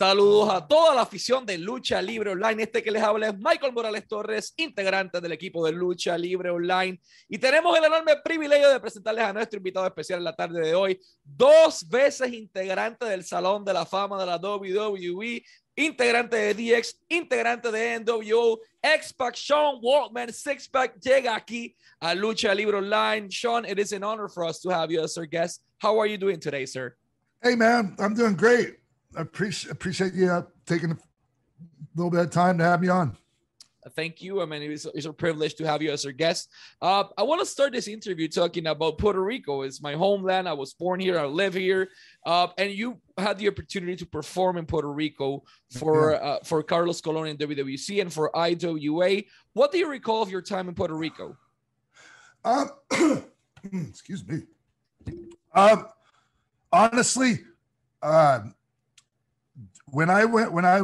Saludos a toda la afición de Lucha Libre Online. Este que les habla es Michael Morales Torres, integrante del equipo de Lucha Libre Online. Y tenemos el enorme privilegio de presentarles a nuestro invitado especial la tarde de hoy, dos veces integrante del Salón de la Fama de la WWE, integrante de DX, integrante de NWO, X-Pac, Sean Waltman, Six-Pack, llega aquí a Lucha Libre Online. Sean, it is an honor for us to have you as our guest. How are you doing today, sir? Hey, man, I'm doing great. I appreciate appreciate you uh, taking a little bit of time to have me on. Thank you. I mean, it's, it's a privilege to have you as our guest. Uh, I want to start this interview talking about Puerto Rico. It's my homeland. I was born here. I live here. Uh, and you had the opportunity to perform in Puerto Rico for yeah. uh, for Carlos Colon in WWC and for IWA. What do you recall of your time in Puerto Rico? Um, excuse me. Um, honestly, um, when I went when I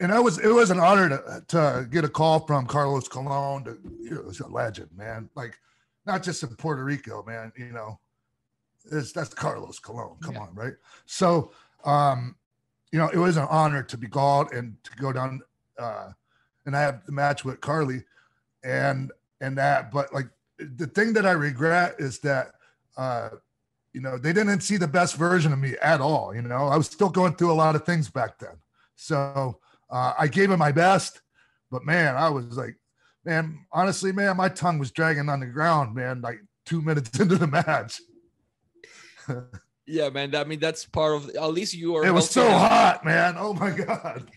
and I was it was an honor to, to get a call from Carlos Colon. To, you know, a legend, man. Like not just in Puerto Rico, man. You know, it's, that's Carlos Colon. Come yeah. on, right? So, um, you know, it was an honor to be called and to go down. Uh, and I have the match with Carly, and and that. But like the thing that I regret is that uh, you know, they didn't see the best version of me at all. You know, I was still going through a lot of things back then. So uh, I gave it my best, but man, I was like, man, honestly, man, my tongue was dragging on the ground, man, like two minutes into the match. yeah, man. I mean, that's part of at least you are. It was so out. hot, man. Oh my god.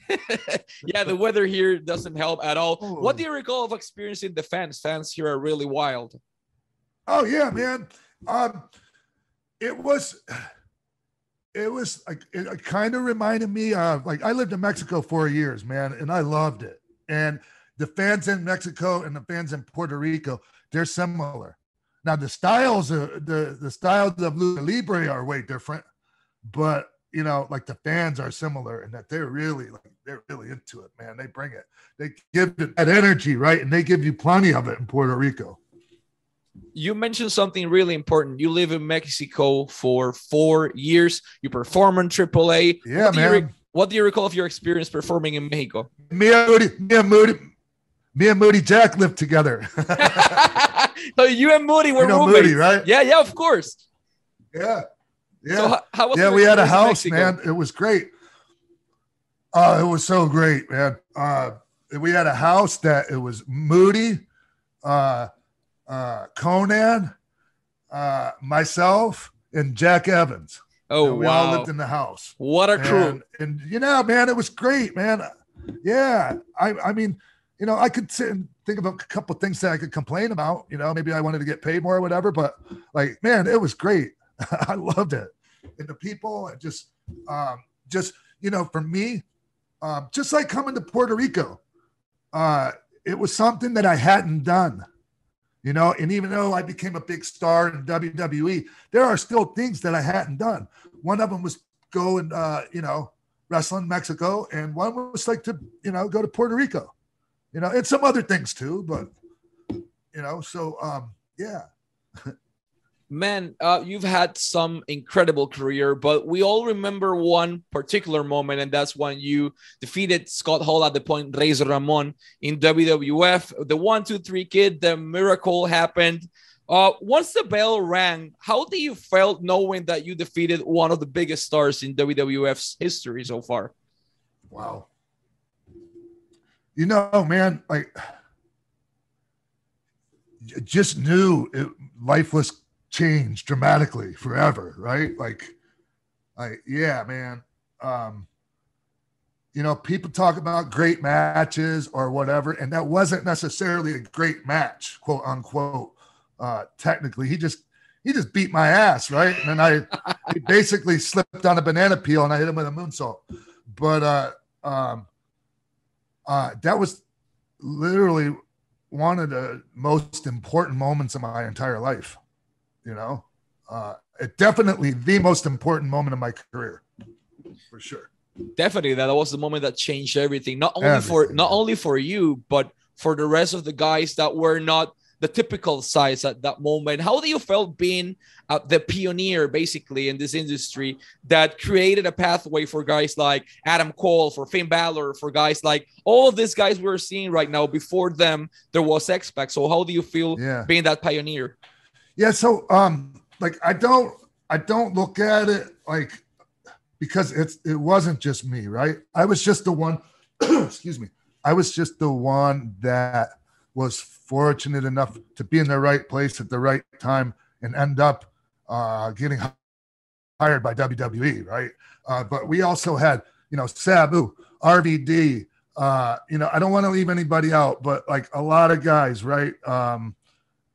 yeah, the weather here doesn't help at all. Oh. What do you recall of experiencing the fans? Fans here are really wild. Oh yeah, man. Um, it was it was like it, kind of reminded me of like I lived in Mexico for years, man, and I loved it. And the fans in Mexico and the fans in Puerto Rico, they're similar. Now the styles, uh, the the styles of Lucha Libre are way different, but you know, like the fans are similar and that they're really like they're really into it, man. They bring it, they give it that energy, right? And they give you plenty of it in Puerto Rico you mentioned something really important. You live in Mexico for four years. You perform in AAA. Yeah, what man. Re- what do you recall of your experience performing in Mexico? Me and Moody, me and Moody, me and Moody Jack lived together. so you and Moody were you know roommates, Moody, right? Yeah, yeah, of course. Yeah, yeah. So how, how yeah, we had a house, man. It was great. Oh, it was so great, man. Uh, we had a house that it was Moody. Uh, uh, Konnan, uh, myself, and Jack Evans. Oh, and we wow. all lived in the house. What a crew. And, and, you know, man, it was great, man. Yeah. I, I mean, you know, I could sit and think of a couple things that I could complain about. You know, maybe I wanted to get paid more or whatever, but like, man, it was great. I loved it. And the people and just, um, just, you know, for me, um, just like coming to Puerto Rico, uh, it was something that I hadn't done you know? And even though i became a big star in wwe there are still things that i hadn't done. One of them was go and uh, you know wrestle in mexico and one was like to you know go to puerto rico you know and some other things too but you know so um yeah man, uh, you've had some incredible career, but we all remember one particular moment, and that's when you defeated Scott Hall at the point Razor Ramon in WWF. The one, two, three kid, the miracle happened. Uh, once the bell rang, how do you felt knowing that you defeated one of the biggest stars in WWF's history so far? Wow. You know, man, like just knew it, life was changed dramatically forever, right? Like, like yeah, man. Um, you know, people talk about great matches or whatever, and that wasn't necessarily a great match, quote unquote. Uh, technically, he just he just beat my ass, right? And then I basically slipped on a banana peel and I hit him with a moonsault. But uh, um, uh, that was literally one of the most important moments of my entire life you know uh it definitely the most important moment of my career for sure definitely that was the moment that changed everything not only everything. for not only for you but for the rest of the guys that were not the typical size at that moment. How do you felt being uh, the pioneer basically in this industry that created a pathway for guys like Adam Cole, for Finn Balor, for guys like all of these guys we're seeing right now. Before them, there was X-Pac. So how do you feel Yeah. being that pioneer? Yeah, so um like I don't I don't look at it like because it's it wasn't just me, right? I was just the one excuse me. I was just the one that was fortunate enough to be in the right place at the right time and end up uh getting hired by WWE, right? Uh but we also had, you know, Sabu, RVD, uh, you know, I don't want to leave anybody out, but like a lot of guys, right? Um,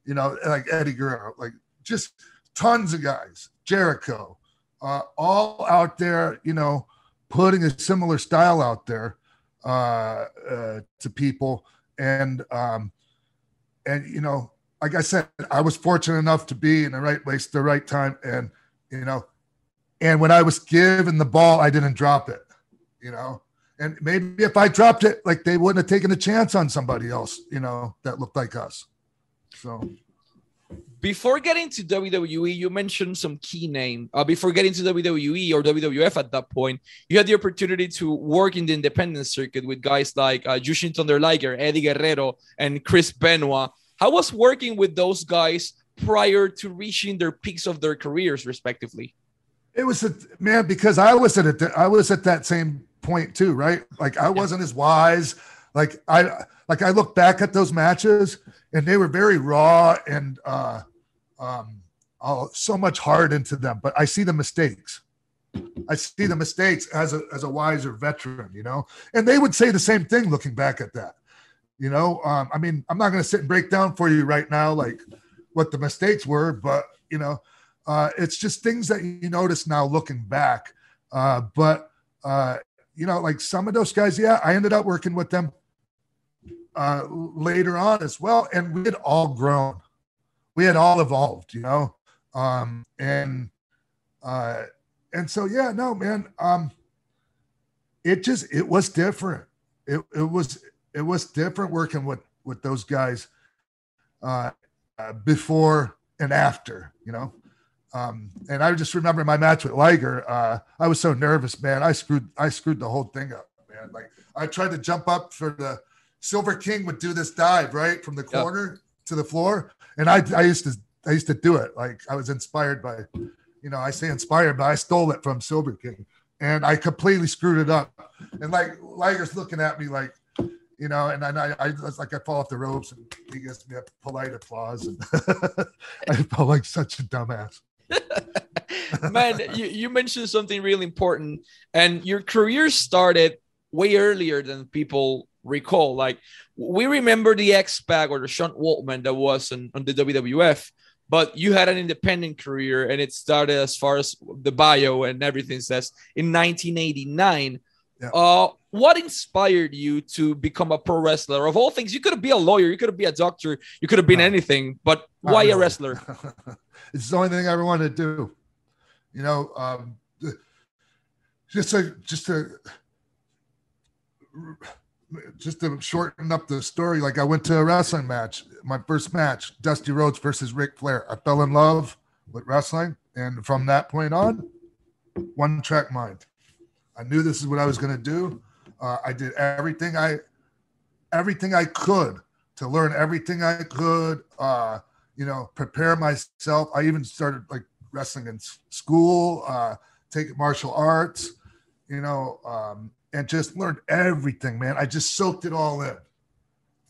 you know, like Eddie Guerrero, like just tons of guys, Jericho, uh, all out there, you know, putting a similar style out there uh, uh, to people. And, um, and, you know, like I said, I was fortunate enough to be in the right place the right time. And, you know, and when I was given the ball, I didn't drop it, you know, and maybe if I dropped it, like they wouldn't have taken a chance on somebody else, you know, that looked like us. So, Before getting to WWE, you mentioned some key name. Uh, before getting to WWE or WWF at that point, you had the opportunity to work in the independent circuit with guys like uh, Jushin Thunder Liger, Eddie Guerrero, and Chris Benoit. How was working with those guys prior to reaching their peaks of their careers, respectively? It was a man because I was at it. I was at that same point too, right? Like I wasn't as wise. Like I like I look back at those matches and they were very raw and uh um oh, so much heart into them. But I see the mistakes. I see the mistakes as a as a wiser veteran, you know. And they would say the same thing looking back at that. You know, um, I mean, I'm not going to sit and break down for you right now, like what the mistakes were, but you know, uh, it's just things that you notice now looking back. Uh, but uh, you know, like some of those guys, yeah, I ended up working with them uh, later on as well, and we had all grown, we had all evolved, you know, um, and uh, and so yeah, no, man, um, it just it was different. It it was it was different working with with those guys uh, uh, before and after, you know. Um, and I just remember my match with Liger. Uh, I was so nervous, man. I screwed I screwed the whole thing up, man. Like I tried to jump up for the Silver King would do this dive right from the corner to the floor, and I I used to I used to do it. Like I was inspired by, you know, I say inspired, but I stole it from Silver King, and I completely screwed it up. And like Liger's looking at me like, you know, and then I, I was like, I fall off the ropes, and he gives me a polite applause, and I felt like such a dumbass. Man, you, you mentioned something really important, and your career started way earlier than people recall. Like we remember the X Pac or the Sean Waltman that was on, on the WWF, but you had an independent career, and it started as far as the bio and everything says in 1989. Yeah. Uh, what inspired you to become a pro wrestler? Of all things, you could have been a lawyer, you could have been a doctor, you could have been anything, but why a wrestler? it's the only thing I ever wanted to do. You know, um, just to just to just to shorten up the story. Like I went to a wrestling match, my first match, Dusty Rhodes versus Ric Flair. I fell in love with wrestling, and from that point on, one track mind. I knew this is what I was going to do. Uh, I did everything I everything I could to learn everything I could. Uh, you know, prepare myself. I even started like wrestling in school, uh, taking martial arts, you know, um, and just learned everything, man. I just soaked it all in,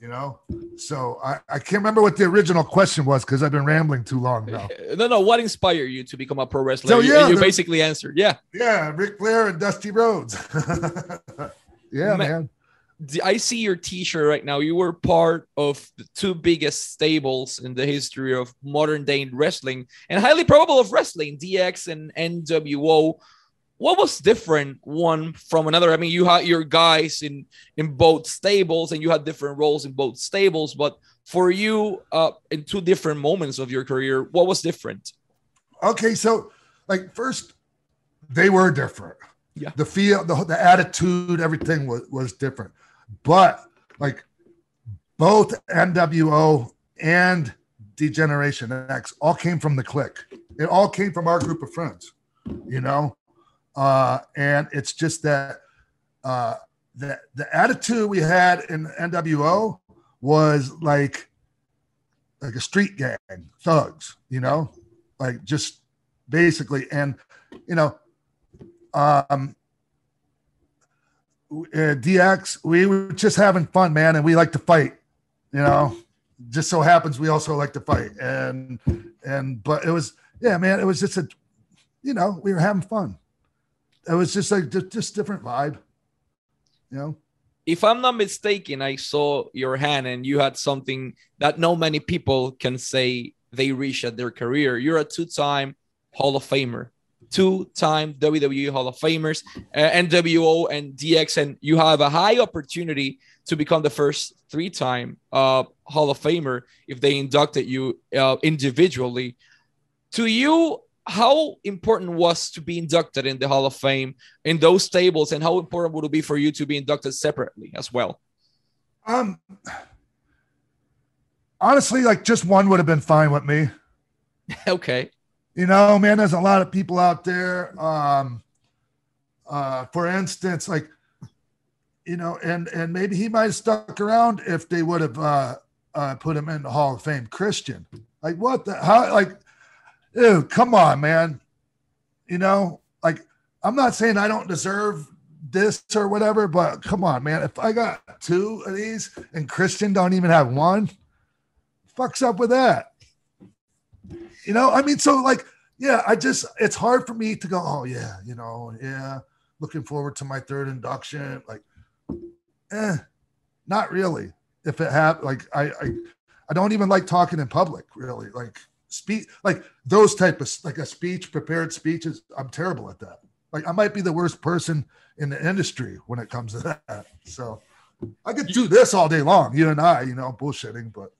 you know. So I, I can't remember what the original question was because I've been rambling too long now. No, no. What inspired you to become a pro wrestler? So, You- yeah, you basically answered, yeah. Yeah, Ric Flair and Dusty Rhodes. yeah, Ma- man. I see your T-shirt right now. You were part of the two biggest stables in the history of modern day wrestling, and highly probable of wrestling, DX and NWO. What was different one from another? I mean, you had your guys in in both stables, and you had different roles in both stables. But for you, uh, in two different moments of your career, what was different? Okay, so like first, they were different. Yeah. The feel, the, the attitude, everything was was different. But like both NWO and Degeneration X all came from the Kliq. It all came from our group of friends, you know. Uh, and it's just that uh, the the attitude we had in NWO was like like a street gang, thugs, you know, like just basically, and you know, um, uh, DX, we were just having fun, man, and we like to fight, you know. Just so happens we also like to fight, and and but it was yeah, man, it was just a, you know, we were having fun. It was just like just, different vibe, you know. If I'm not mistaken, I saw your hand and you had something that no many people can say they reach at their career. You're a two-time Hall of Famer two-time WWE Hall of Famers, uh, NWO and DX, and you have a high opportunity to become the first three-time uh, Hall of Famer if they inducted you uh, individually. To you, how important was to be inducted in the Hall of Fame in those tables, and how important would it be for you to be inducted separately as well? Um, honestly, like just one would have been fine with me. okay you know, man, there's a lot of people out there. Um, uh, for instance, like, you know, and and maybe he might have stuck around if they would have uh, uh, put him in the Hall of Fame. Christian, like, what the how? Like, dude, come on, man. You know, like, I'm not saying I don't deserve this or whatever, but come on, man. If I got two of these and Christian don't even have one, fucks up with that. You know, I mean, so like, yeah, I just it's hard for me to go, oh yeah, you know, yeah, looking forward to my third induction. Like, eh, not really. If it have like I I I don't even like talking in public, really. Like speak like those type of like a speech, prepared speeches. I'm terrible at that. Like I might be the worst person in the industry when it comes to that. So I could do this all day long, you and I, you know, bullshitting, but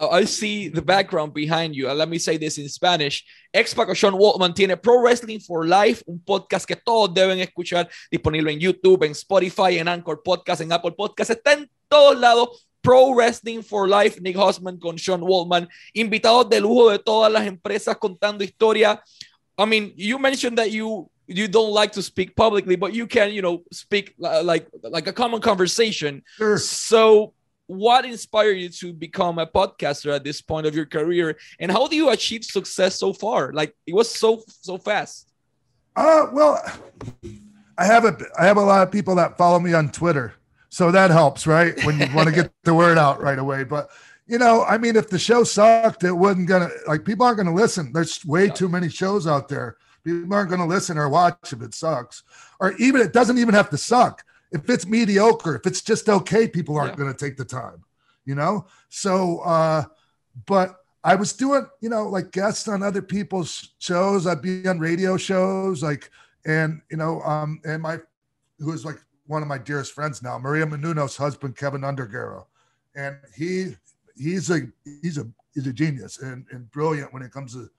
Uh, I see the background behind you. Uh, let me say this in Spanish. Ex Paco Sean Waltman tiene Pro Wrestling for Life, un podcast que todos deben escuchar, disponible en YouTube, en Spotify, en Anchor Podcast, en Apple Podcast, está en todos lados. Pro Wrestling for Life, Nick Hausman con Sean Waltman, invitados de lujo de todas las empresas contando historia. I mean, you mentioned that you you don't like to speak publicly, but you can, you know, speak like like a common conversation. Sure. So what inspired you to become a podcaster at this point of your career and how do you achieve success so far like it was so so fast uh well i have a i have a lot of people that follow me on twitter so that helps right? When you want to get the word out right away. But you know i mean if the show sucked it wasn't gonna like people aren't gonna listen. There's way too many shows out there. People aren't gonna listen or watch if it sucks. Or even it doesn't even have to suck. If it's mediocre, if it's just okay, people aren't yeah. going to take the time, you know? So, uh, but I was doing, you know, like guests on other people's shows. I'd be on radio shows, like, and, you know, um, and my, who was like one of my dearest friends now, Maria Menounos' husband, Kevin Undergaro. And he, he's a, he's a, he's a genius and, and brilliant when it comes to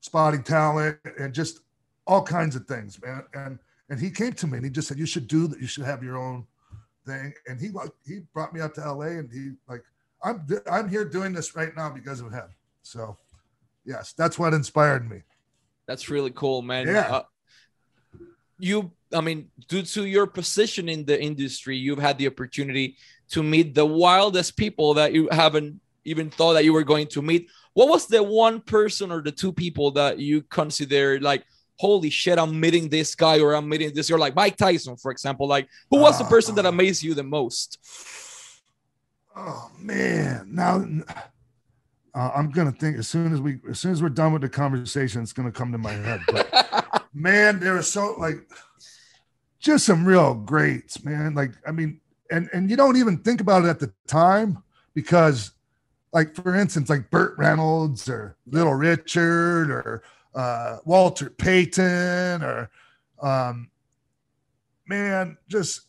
spotting talent and just all kinds of things, man. And, and he came to me and he just said, "You should do that. You should have your own thing." And he he brought me out to LA, and he like, "I'm I'm here doing this right now because of him." So, yes, that's what inspired me. That's really cool, man. Yeah. Uh, you, I mean, due to your position in the industry, you've had the opportunity to meet the wildest people that you haven't even thought that you were going to meet. What was the one person or the two people that you consider like holy shit, I'm meeting this guy or I'm meeting this. You're like Mike Tyson, for example. Like, who was the person that ah. amazed you the most? Oh man, now uh, I'm gonna think as soon as we as soon as we're done with the conversation, it's gonna come to my head. But man, there are so like just some real greats, man. Like, I mean, and and you don't even think about it at the time because, like, for instance, like Burt Reynolds or Little Richard or uh, Walter Payton or um, man, just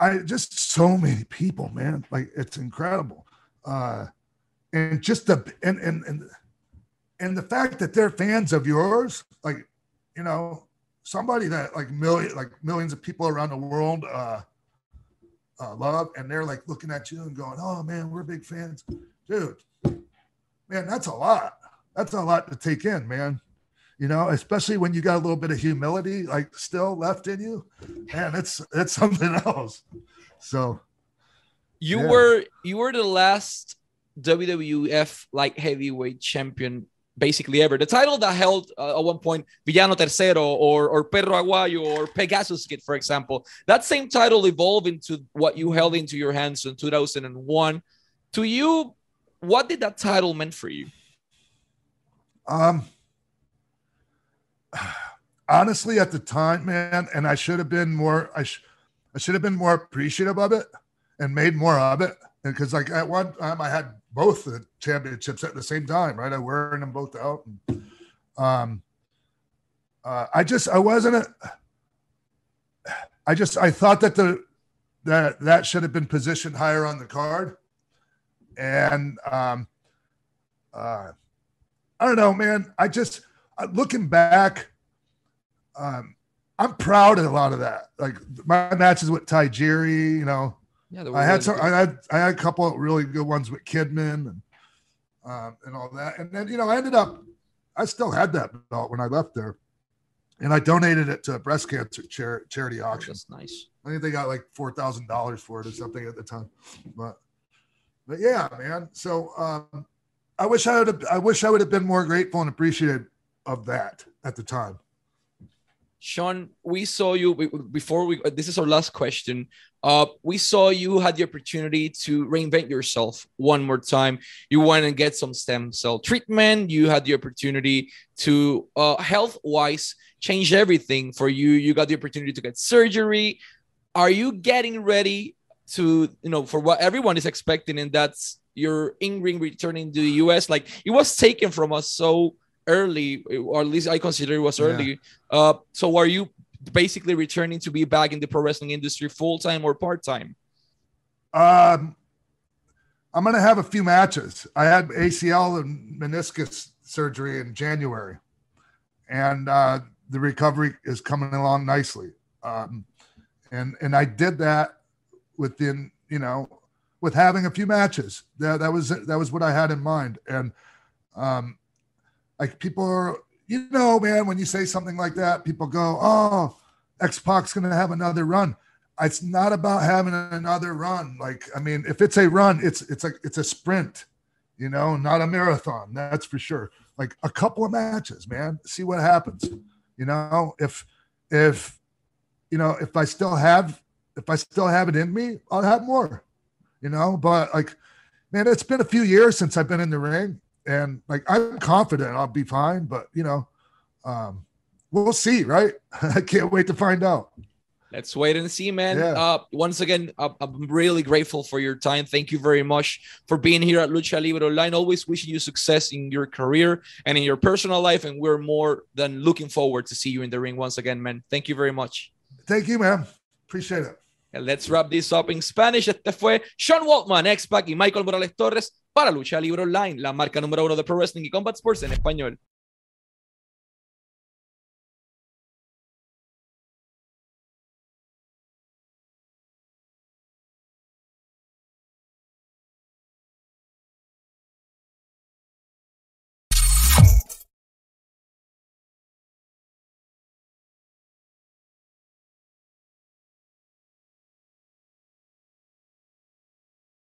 I just so many people, man. Like it's incredible. Uh, and just the and and and and the fact that they're fans of yours, like you know, somebody that like million like millions of people around the world uh uh, love, and they're like looking at you and going, "Oh man, we're big fans, dude." Man, that's a lot. That's a lot to take in, man. You know, especially when you got a little bit of humility like still left in you. Man, it's it's something else. So you yeah. were you were the last WWF like heavyweight champion basically ever. The title that held uh, at one point Villano Tercero or, or Perro Aguayo or Pegasus Kid, for example. That same title evolved into what you held into your hands in 2001. To you, what did that title mean for you? Um, honestly, at the time, man, and I should have been more. I, sh- I should have been more appreciative of it and made more of it. Because like at one time, I had both the championships at the same time, right? I wearing them both out. And, um, uh, I just I wasn't a. I just I thought that the that that should have been positioned higher on the card, and um, uh, I don't know, man. I just uh, looking back, um, I'm proud of a lot of that. Like my matches with Tajiri, you know, yeah, I had some. I had I had a couple of really good ones with Kidman and um, and all that. And then you know I ended up. I still had that belt when I left there, and I donated it to a breast cancer char- charity oh, auction. That's nice. I think they got like four thousand dollars for it or something at the time, but but yeah, man. So um, I wish I would have. I wish I would have been more grateful and appreciative of that at the time. Sean, we saw you before we. This is our last question. Uh, we saw you had the opportunity to reinvent yourself one more time. You went and get some stem cell treatment. You had the opportunity to, uh, health wise, change everything for you. You got the opportunity to get surgery. Are you getting ready to, you know, for what everyone is expecting, and that's your in ring returning to the US? Like it was taken from us so early, or at least I consider it was early. Yeah. Uh, so are you basically returning to be back in the pro wrestling industry full time or part time? Um, I'm going to have a few matches. I had ACL and meniscus surgery in January, and uh, the recovery is coming along nicely. Um, and and I did that within you know with having a few matches. That that was that was what I had in mind. And um, like people are, you know, man, when you say something like that, people go, "Oh, X Pac's going to have another run." It's not about having another run. Like, I mean, if it's a run, it's it's a it's a sprint, you know, not a marathon. That's for sure. Like a couple of matches, man. See what happens. You know, if if you know if I still have if I still have it in me, I'll have more. You know, but like, man, it's been a few years since I've been in the ring, and like I'm confident I'll be fine, but you know, um, we'll see, right? I can't wait to find out. Let's wait and see, man. Yeah. Uh, once again, uh, I'm really grateful for your time. Thank you very much for being here at Lucha Libre Online. Always wishing you success in your career and in your personal life. And we're more than looking forward to see you in the ring once again, man. Thank you very much. Thank you, man. Appreciate it. And let's wrap this up in Spanish. Este fue Sean Waltman, X-Pac y Michael Morales Torres para Lucha Libre Online, la marca número uno de Pro Wrestling y Combat Sports en español.